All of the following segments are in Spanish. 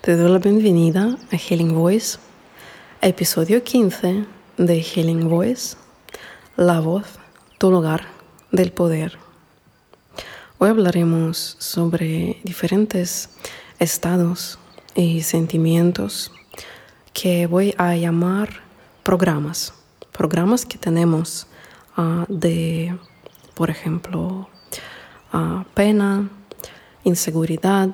Te doy la bienvenida a Healing Voice, episodio 15 de Healing Voice, la voz, tu lugar del poder. Hoy hablaremos sobre diferentes estados y sentimientos que voy a llamar programas, programas que tenemos uh, de, por ejemplo, uh, pena, inseguridad,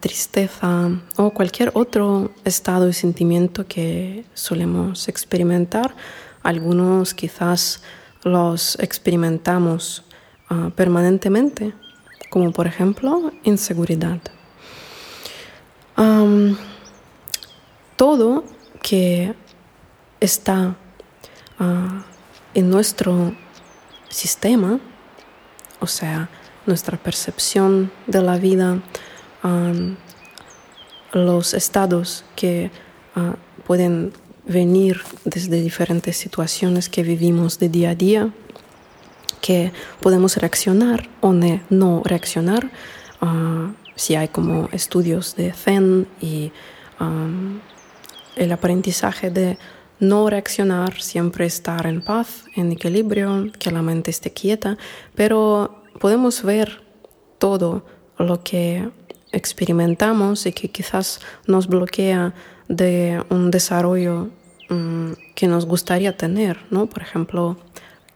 tristeza o cualquier otro estado y sentimiento que solemos experimentar. Algunos quizás los experimentamos ah, permanentemente, como por ejemplo inseguridad. todo que está ah, en nuestro sistema, o sea, nuestra percepción de la vida, los estados que ah, pueden venir desde diferentes situaciones que vivimos de día a día, que podemos reaccionar o no reaccionar, ah, si hay como estudios de Zen y el aprendizaje de no reaccionar, siempre estar en paz, en equilibrio, que la mente esté quieta, pero podemos ver todo lo que experimentamos y que quizás nos bloquea de un desarrollo mm, que nos gustaría tener, ¿no? Por ejemplo,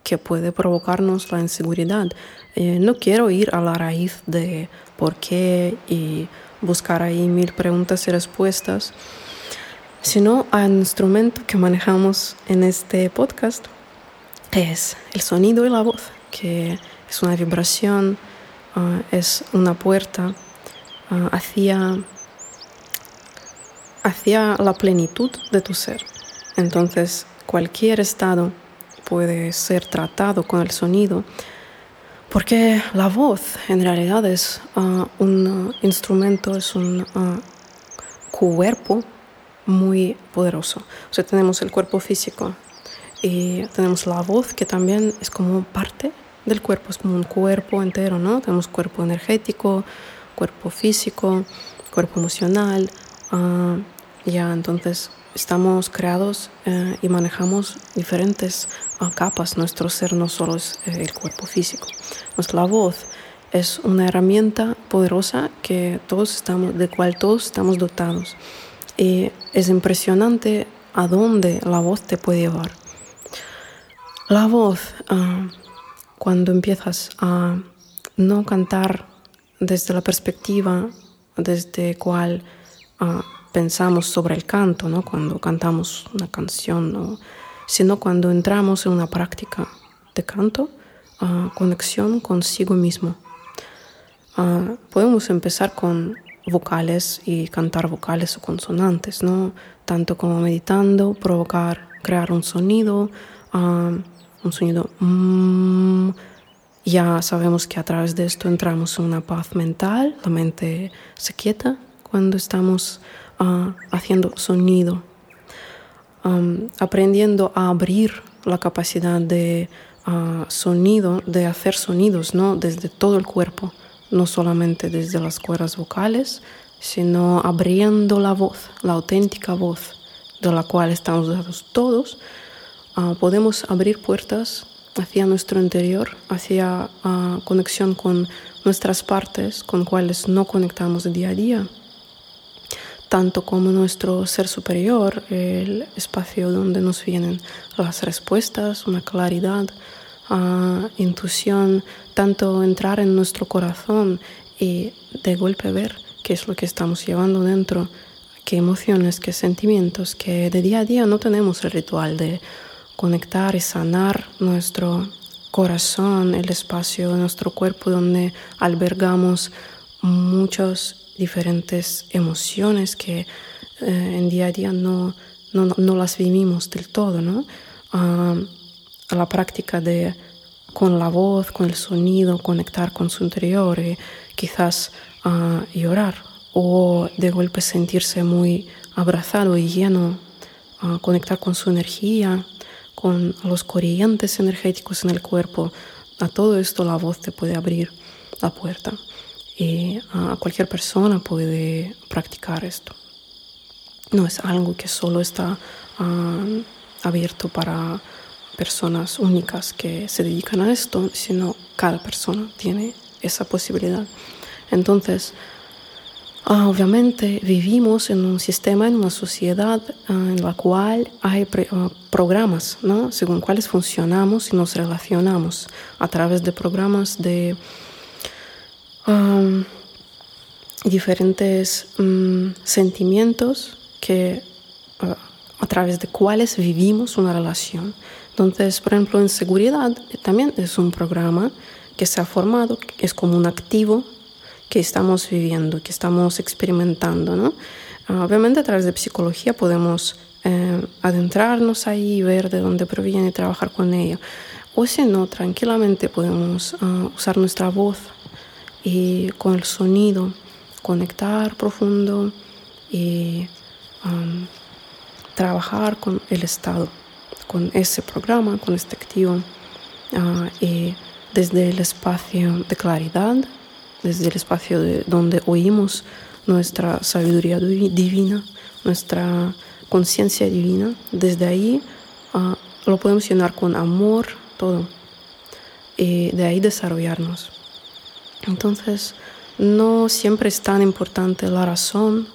que puede provocarnos la inseguridad. Eh, no quiero ir a la raíz de por qué y buscar ahí mil preguntas y respuestas, sino al instrumento que manejamos en este podcast, es el sonido y la voz, que es una vibración, ah, es una puerta Ah, hacia, hacia la plenitud de tu ser. Entonces, cualquier estado puede ser tratado con el sonido, porque la voz en realidad es ah, un instrumento, es un cuerpo muy poderoso. O sea, tenemos el cuerpo físico y tenemos la voz que también es como parte del cuerpo, es como un cuerpo entero, ¿no? Tenemos cuerpo energético, cuerpo físico, cuerpo emocional. Ah, ya entonces estamos creados eh, y manejamos diferentes ah, capas. Nuestro ser no solo es eh, el cuerpo físico. Nuestra voz es una herramienta poderosa que todos estamos, de cual todos estamos dotados. Y es impresionante a dónde la voz te puede llevar. La voz, ah, cuando empiezas a no cantar desde la perspectiva desde cual uh, pensamos sobre el canto, ¿no? cuando cantamos una canción, ¿no? sino cuando entramos en una práctica de canto, uh, conexión consigo mismo. Uh, podemos empezar con vocales y cantar vocales o consonantes, ¿no? tanto como meditando, provocar, crear un sonido, un sonido mmm, ya sabemos que a través de esto entramos en una paz mental, la mente se quieta cuando estamos ah, haciendo sonido, aprendiendo a abrir la capacidad de ah, sonido, de hacer sonidos, ¿no? Desde todo el cuerpo, no solamente desde las cuerdas vocales, sino abriendo la voz, la auténtica voz de la cual estamos dados todos, ah, podemos abrir puertas hacia nuestro interior, hacia uh, conexión con nuestras partes con cuales no conectamos día a día, tanto como nuestro ser superior, el espacio donde nos vienen las respuestas, una claridad, uh, intuición, tanto entrar en nuestro corazón y de golpe ver qué es lo que estamos llevando dentro, qué emociones, qué sentimientos, que de día a día no tenemos el ritual de conectar y sanar nuestro corazón, el espacio de nuestro cuerpo donde albergamos muchas diferentes emociones que eh, en día a día no, no, no, las vivimos del todo, ¿no? Ah, la práctica de con la voz, con el sonido, conectar con su interior y quizás uh, llorar o de golpe sentirse muy abrazado y lleno, uh, conectar con su energía, con los corrientes energéticos en el cuerpo. A todo esto la voz te puede abrir la puerta. y uh, cualquier persona puede practicar esto. No es algo que solo está uh, abierto para personas únicas que se dedican a esto, sino cada persona tiene esa posibilidad. Entonces, Ah, obviamente vivimos en un sistema, en una sociedad ah, en la cual hay ah, programas, ¿no? según cuáles funcionamos y nos relacionamos a través de programas de diferentes mm, sentimientos que a través de cuáles vivimos una relación. Entonces, por ejemplo, en seguridad también es un programa que se ha formado, es como un activo que estamos viviendo, que estamos experimentando. ¿no? Ah, obviamente a través de psicología podemos eh, adentrarnos ahí ver de dónde proviene y trabajar con ella. O si no, tranquilamente podemos uh, usar nuestra voz y con el sonido conectar profundo y um, trabajar con el estado, con ese programa, con este activo uh, y desde el espacio de claridad desde el espacio de donde oímos nuestra sabiduría divina, nuestra conciencia divina. Desde ahí uh, lo podemos llenar con amor, todo. Y de ahí desarrollarnos. Entonces, no siempre es tan importante la razón,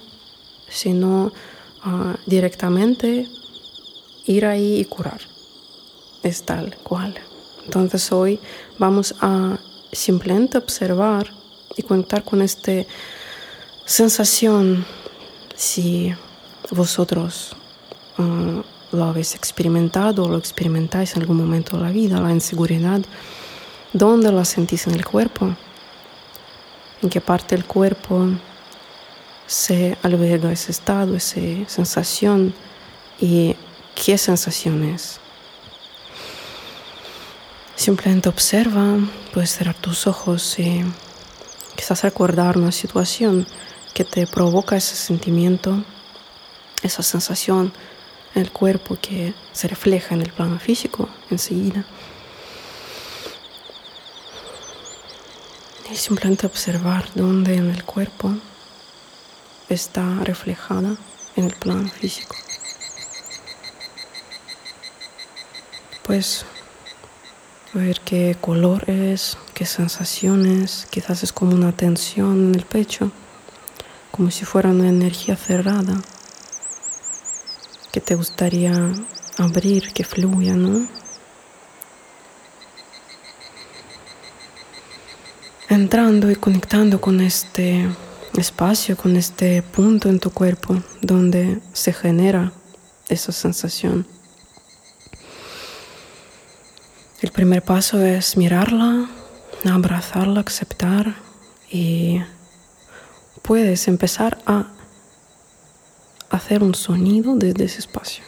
sino uh, directamente ir ahí y curar. Es tal cual. Entonces hoy vamos a simplemente observar y conectar con esta sensación si vosotros uh, lo habéis experimentado o lo experimentáis en algún momento de la vida, la inseguridad, ¿dónde la sentís en el cuerpo? ¿En qué parte del cuerpo se alberga ese estado, esa sensación? ¿Y qué sensación es? Simplemente observa, puedes cerrar tus ojos y Quizás recordar una situación que te provoca ese sentimiento, esa sensación en el cuerpo que se refleja en el plano físico enseguida. Y simplemente observar dónde en el cuerpo está reflejada en el plano físico. Pues ver qué color es, qué sensaciones, quizás es como una tensión en el pecho, como si fuera una energía cerrada que te gustaría abrir, que fluya, ¿no? Entrando y conectando con este espacio, con este punto en tu cuerpo donde se genera esa sensación. El primer paso es mirarla, abrazarla, aceptar y puedes empezar a hacer un sonido desde ese espacio.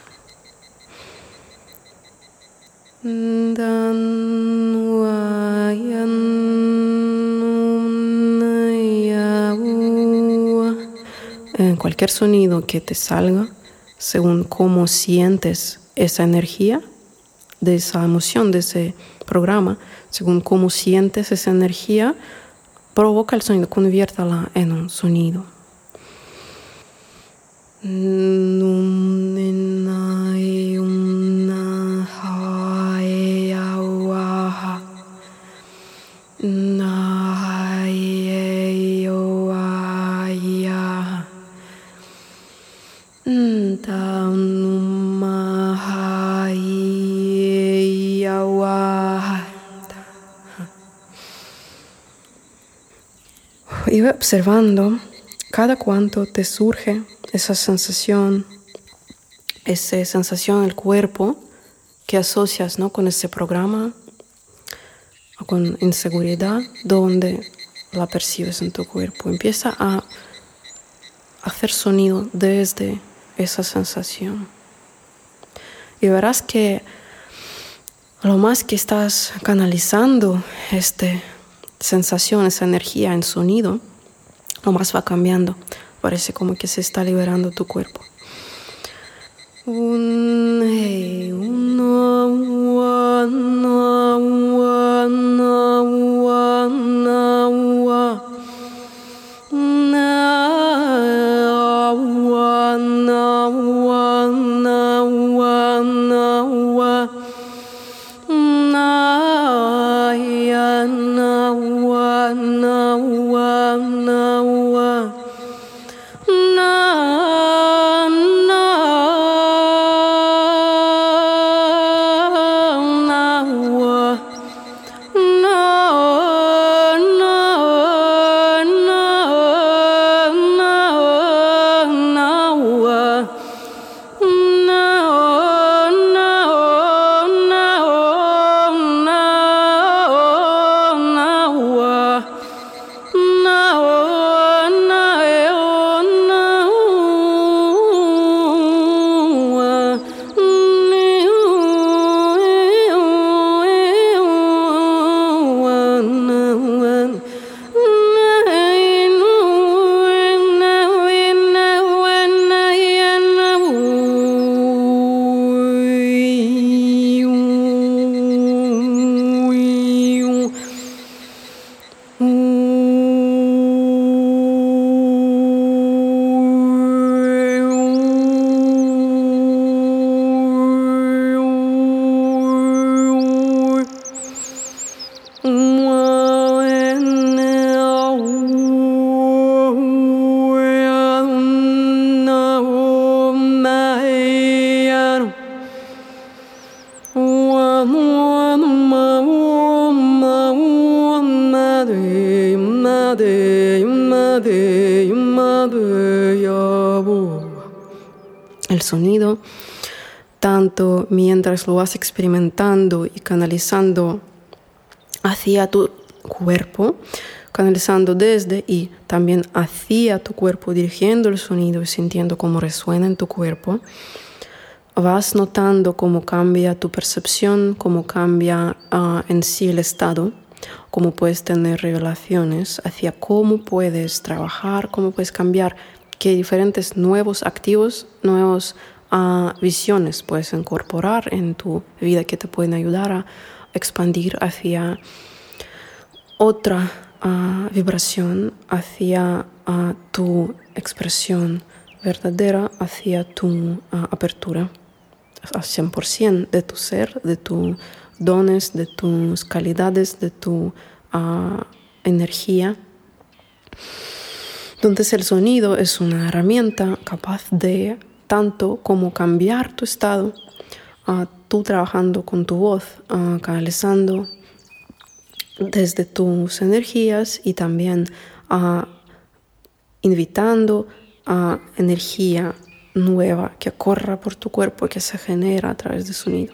En cualquier sonido que te salga, según cómo sientes esa energía, de esa emoción, de ese programa, según cómo sientes esa energía, provoca el sonido, conviértala en un sonido. y observando cada cuanto te surge esa sensación, esa sensación en el cuerpo que asocias ¿no? con ese programa o con inseguridad, donde la percibes en tu cuerpo. Empieza a hacer sonido desde esa sensación. Y verás que lo más que estás canalizando este sensación, esa energía en sonido, nomás va cambiando. Parece como que se está liberando tu cuerpo. El sonido, tanto mientras lo vas experimentando y canalizando hacia tu cuerpo, canalizando desde y también hacia tu cuerpo, dirigiendo el sonido y sintiendo cómo resuena en tu cuerpo, vas notando cómo cambia tu percepción, cómo cambia ah, en sí el estado, cómo puedes tener revelaciones hacia cómo puedes trabajar, cómo puedes cambiar qué diferentes nuevos activos, nuevas uh, visiones puedes incorporar en tu vida que te pueden ayudar a expandir hacia otra uh, vibración, hacia uh, tu expresión verdadera, hacia tu apertura al 100% de tu ser, de tus dones, de tus calidades, de tu energía. Entonces el sonido es una herramienta capaz de tanto como cambiar tu estado, tú trabajando con tu voz, uh, canalizando desde tus energías y también invitando a energía nueva que corra por tu cuerpo y que se genera a través del sonido.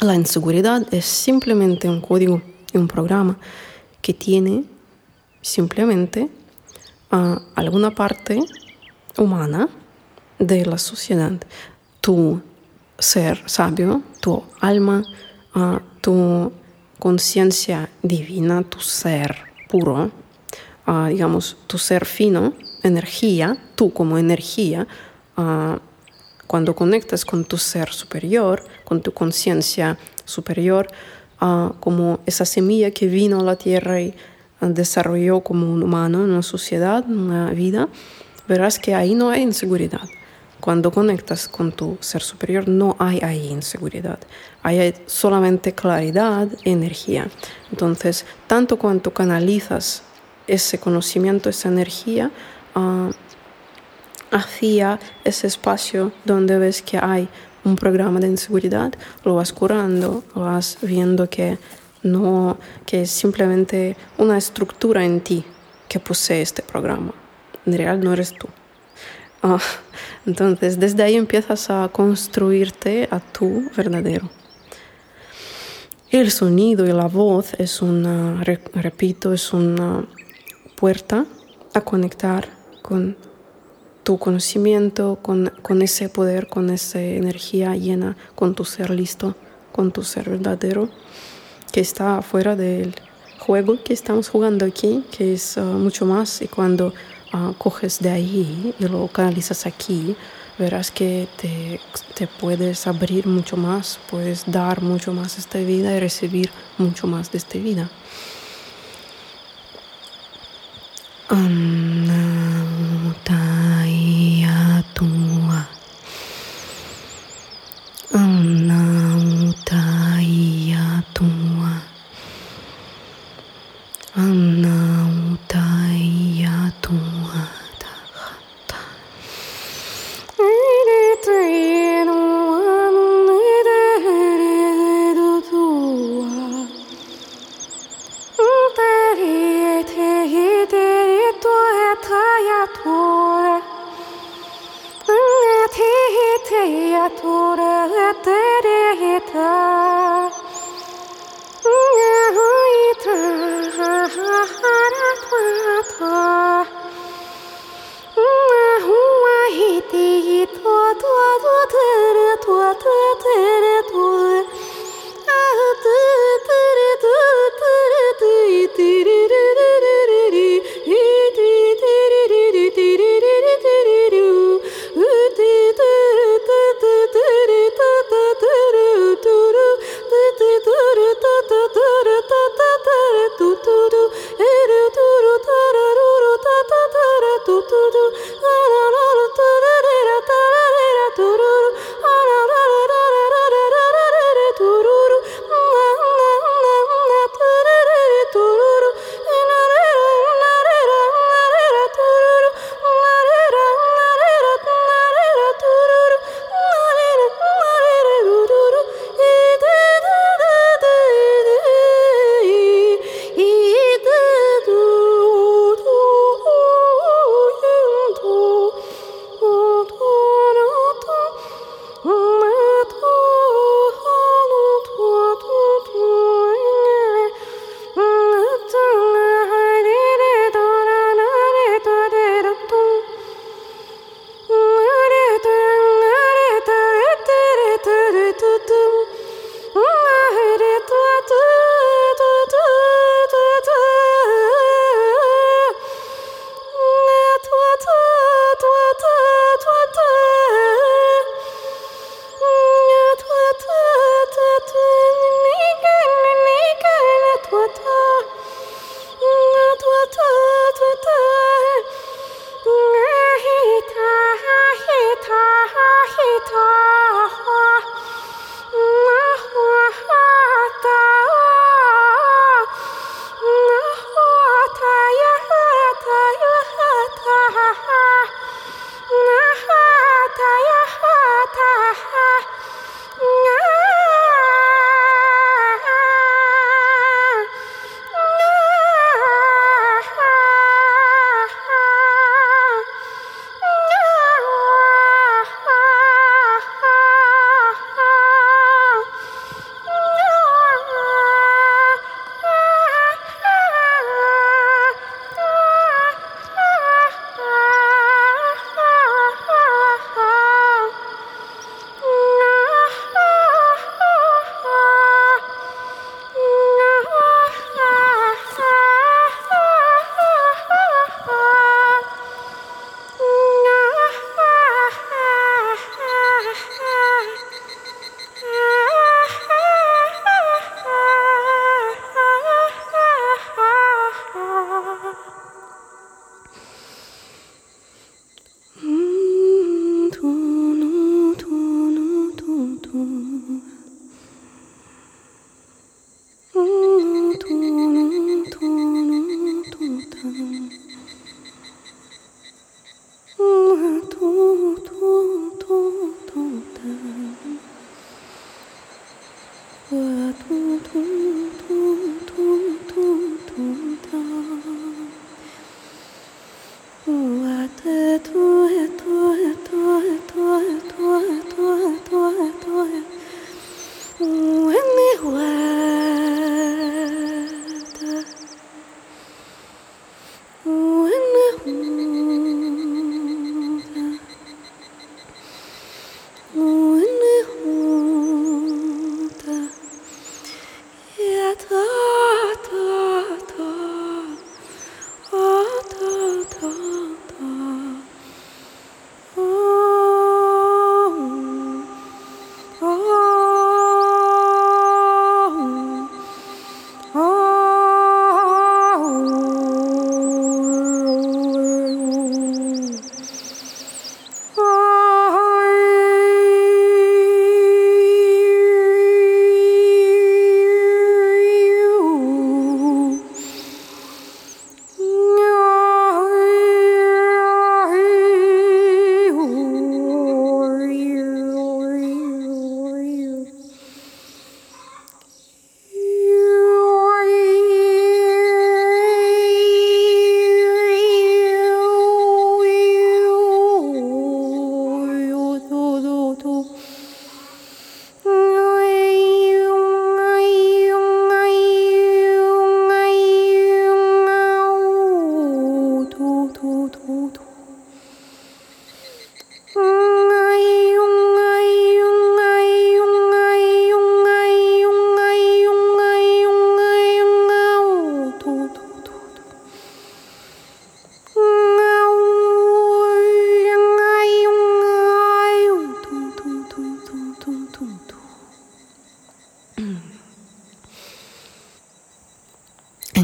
la inseguridad es simplemente un código y un programa que tiene simplemente uh, alguna parte humana de la sociedad. Tu ser sabio, tu alma, uh, tu conciencia divina, tu ser puro, uh, digamos, tu ser fino, energía, tú como energía, cuando conectas con tu ser superior, con tu conciencia superior, uh, como esa semilla que vino a la tierra y uh, desarrolló como un humano una sociedad, una vida, verás que ahí no hay inseguridad. Cuando conectas con tu ser superior no hay ahí inseguridad, hay solamente claridad energía. Entonces, tanto cuanto canalizas ese conocimiento, esa energía, uh, hacia ese espacio donde ves que hay un programa de inseguridad, lo vas curando, vas viendo que no, que es simplemente una estructura en ti que posee este programa. En realidad no eres tú. Ah, entonces, desde ahí empiezas a construirte a tu verdadero. El sonido y la voz es una, repito, es una puerta a conectar con tu conocimiento, con, con, ese poder, con esa energía llena, con tu ser listo, con tu ser verdadero, que está fuera del juego que estamos jugando aquí, que es uh, mucho más. Y cuando uh, coges de ahí y lo canalizas aquí, verás que te, te, puedes abrir mucho más, puedes dar mucho más esta vida y recibir mucho más de esta vida.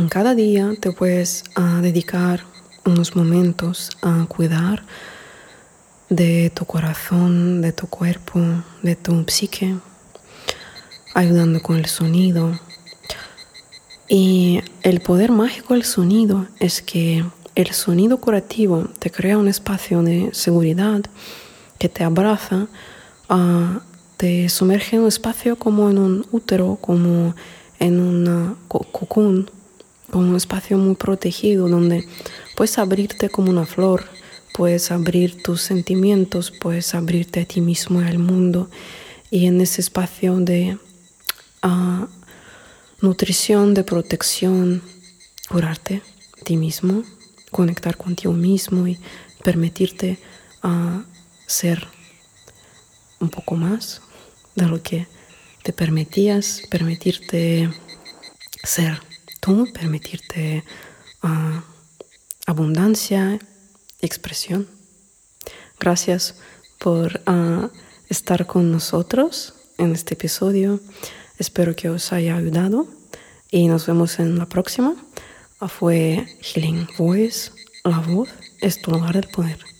Cada día te puedes ah, dedicar unos momentos a cuidar de tu corazón, de tu cuerpo, de tu psique, ayudando con el sonido. Y el poder mágico del sonido es que el sonido curativo te crea un espacio de seguridad que te abraza, uh, te sumerge en un espacio como en un útero, como en un cocoon, como un espacio muy protegido donde puedes abrirte como una flor, puedes abrir tus sentimientos, puedes abrirte a ti mismo y al mundo. Y en ese espacio de uh, nutrición, de protección, curarte a ti mismo, conectar contigo mismo y permitirte uh, ser un poco más de lo que te permitías, permitirte ser tú, permitirte uh, abundancia, expresión. Gracias por uh, estar con nosotros en este episodio. Espero que os haya ayudado y nos vemos en la próxima. Fue Healing Voice, la voz es tu lugar del poder.